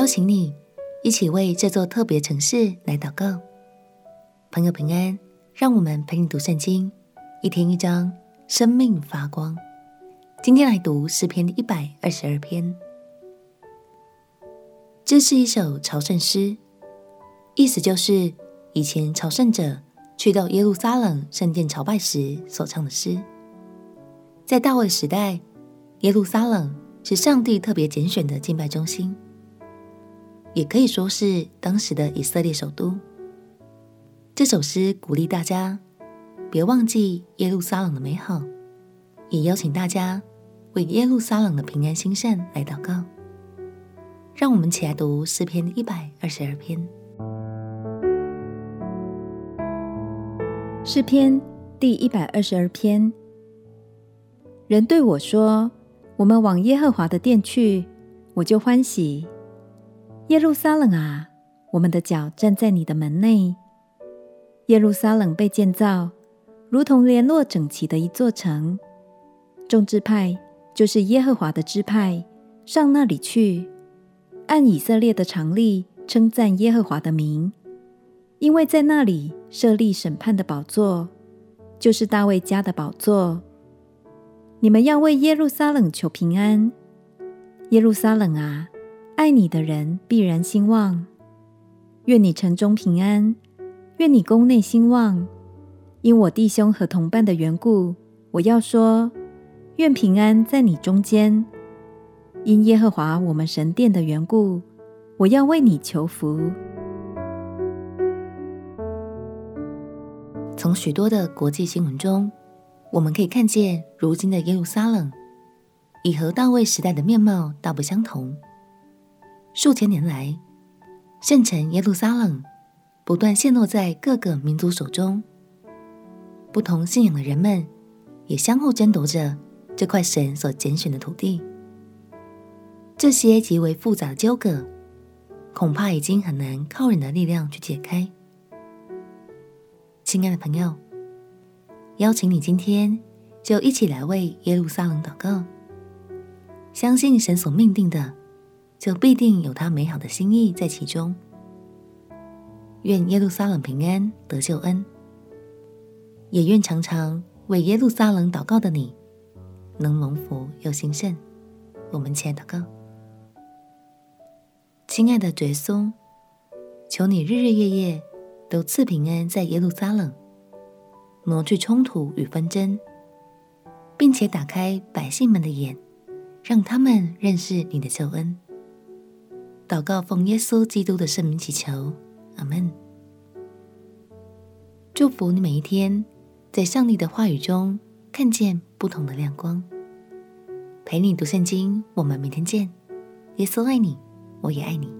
邀请你一起为这座特别城市来祷告。朋友平安，让我们陪你读圣经，一天一章，生命发光。今天来读诗篇一百二十二篇。这是一首朝圣诗，意思就是以前朝圣者去到耶路撒冷圣殿朝拜时所唱的诗。在大卫时代，耶路撒冷是上帝特别拣选的敬拜中心，也可以说是当时的以色列首都。这首诗鼓励大家别忘记耶路撒冷的美好，也邀请大家为耶路撒冷的平安兴盛来祷告。让我们起来读诗篇一百二十二篇。诗篇第一百二十二篇。人对我说：“我们往耶和华的殿去，我就欢喜。耶路撒冷啊，我们的脚站在你的门内。”耶路撒冷被建造，如同联络整齐的一座城。众支派就是耶和华的支派，上那里去，按以色列的常例称赞耶和华的名，因为在那里设立审判的宝座，就是大卫家的宝座。你们要为耶路撒冷求平安，耶路撒冷啊，爱你的人必然兴旺。愿你城中平安。愿你宫内兴旺，因我弟兄和同伴的缘故，我要说：愿平安在你中间。因耶和华我们神殿的缘故，我要为你求福。从许多的国际新闻中，我们可以看见，如今的耶路撒冷已和大卫时代的面貌大不相同。数千年来，圣城耶路撒冷。不断陷落在各个民族手中，不同信仰的人们也相互争夺着这块神所拣选的土地。这些极为复杂的纠葛，恐怕已经很难靠人的力量去解开。亲爱的朋友，邀请你今天就一起来为耶路撒冷祷告，相信神所命定的，就必定有他美好的心意在其中。愿耶路撒冷平安得救恩，也愿常常为耶路撒冷祷告的你，能蒙福又兴盛。我们前祷告，亲爱的耶稣，求你日日夜夜都赐平安在耶路撒冷，挪去冲突与纷争，并且打开百姓们的眼，让他们认识你的救恩。祷告奉耶稣基督的圣名祈求。阿门。祝福你每一天在上帝的话语中看见不同的亮光。陪你读圣经，我们明天见。耶稣爱你，我也爱你。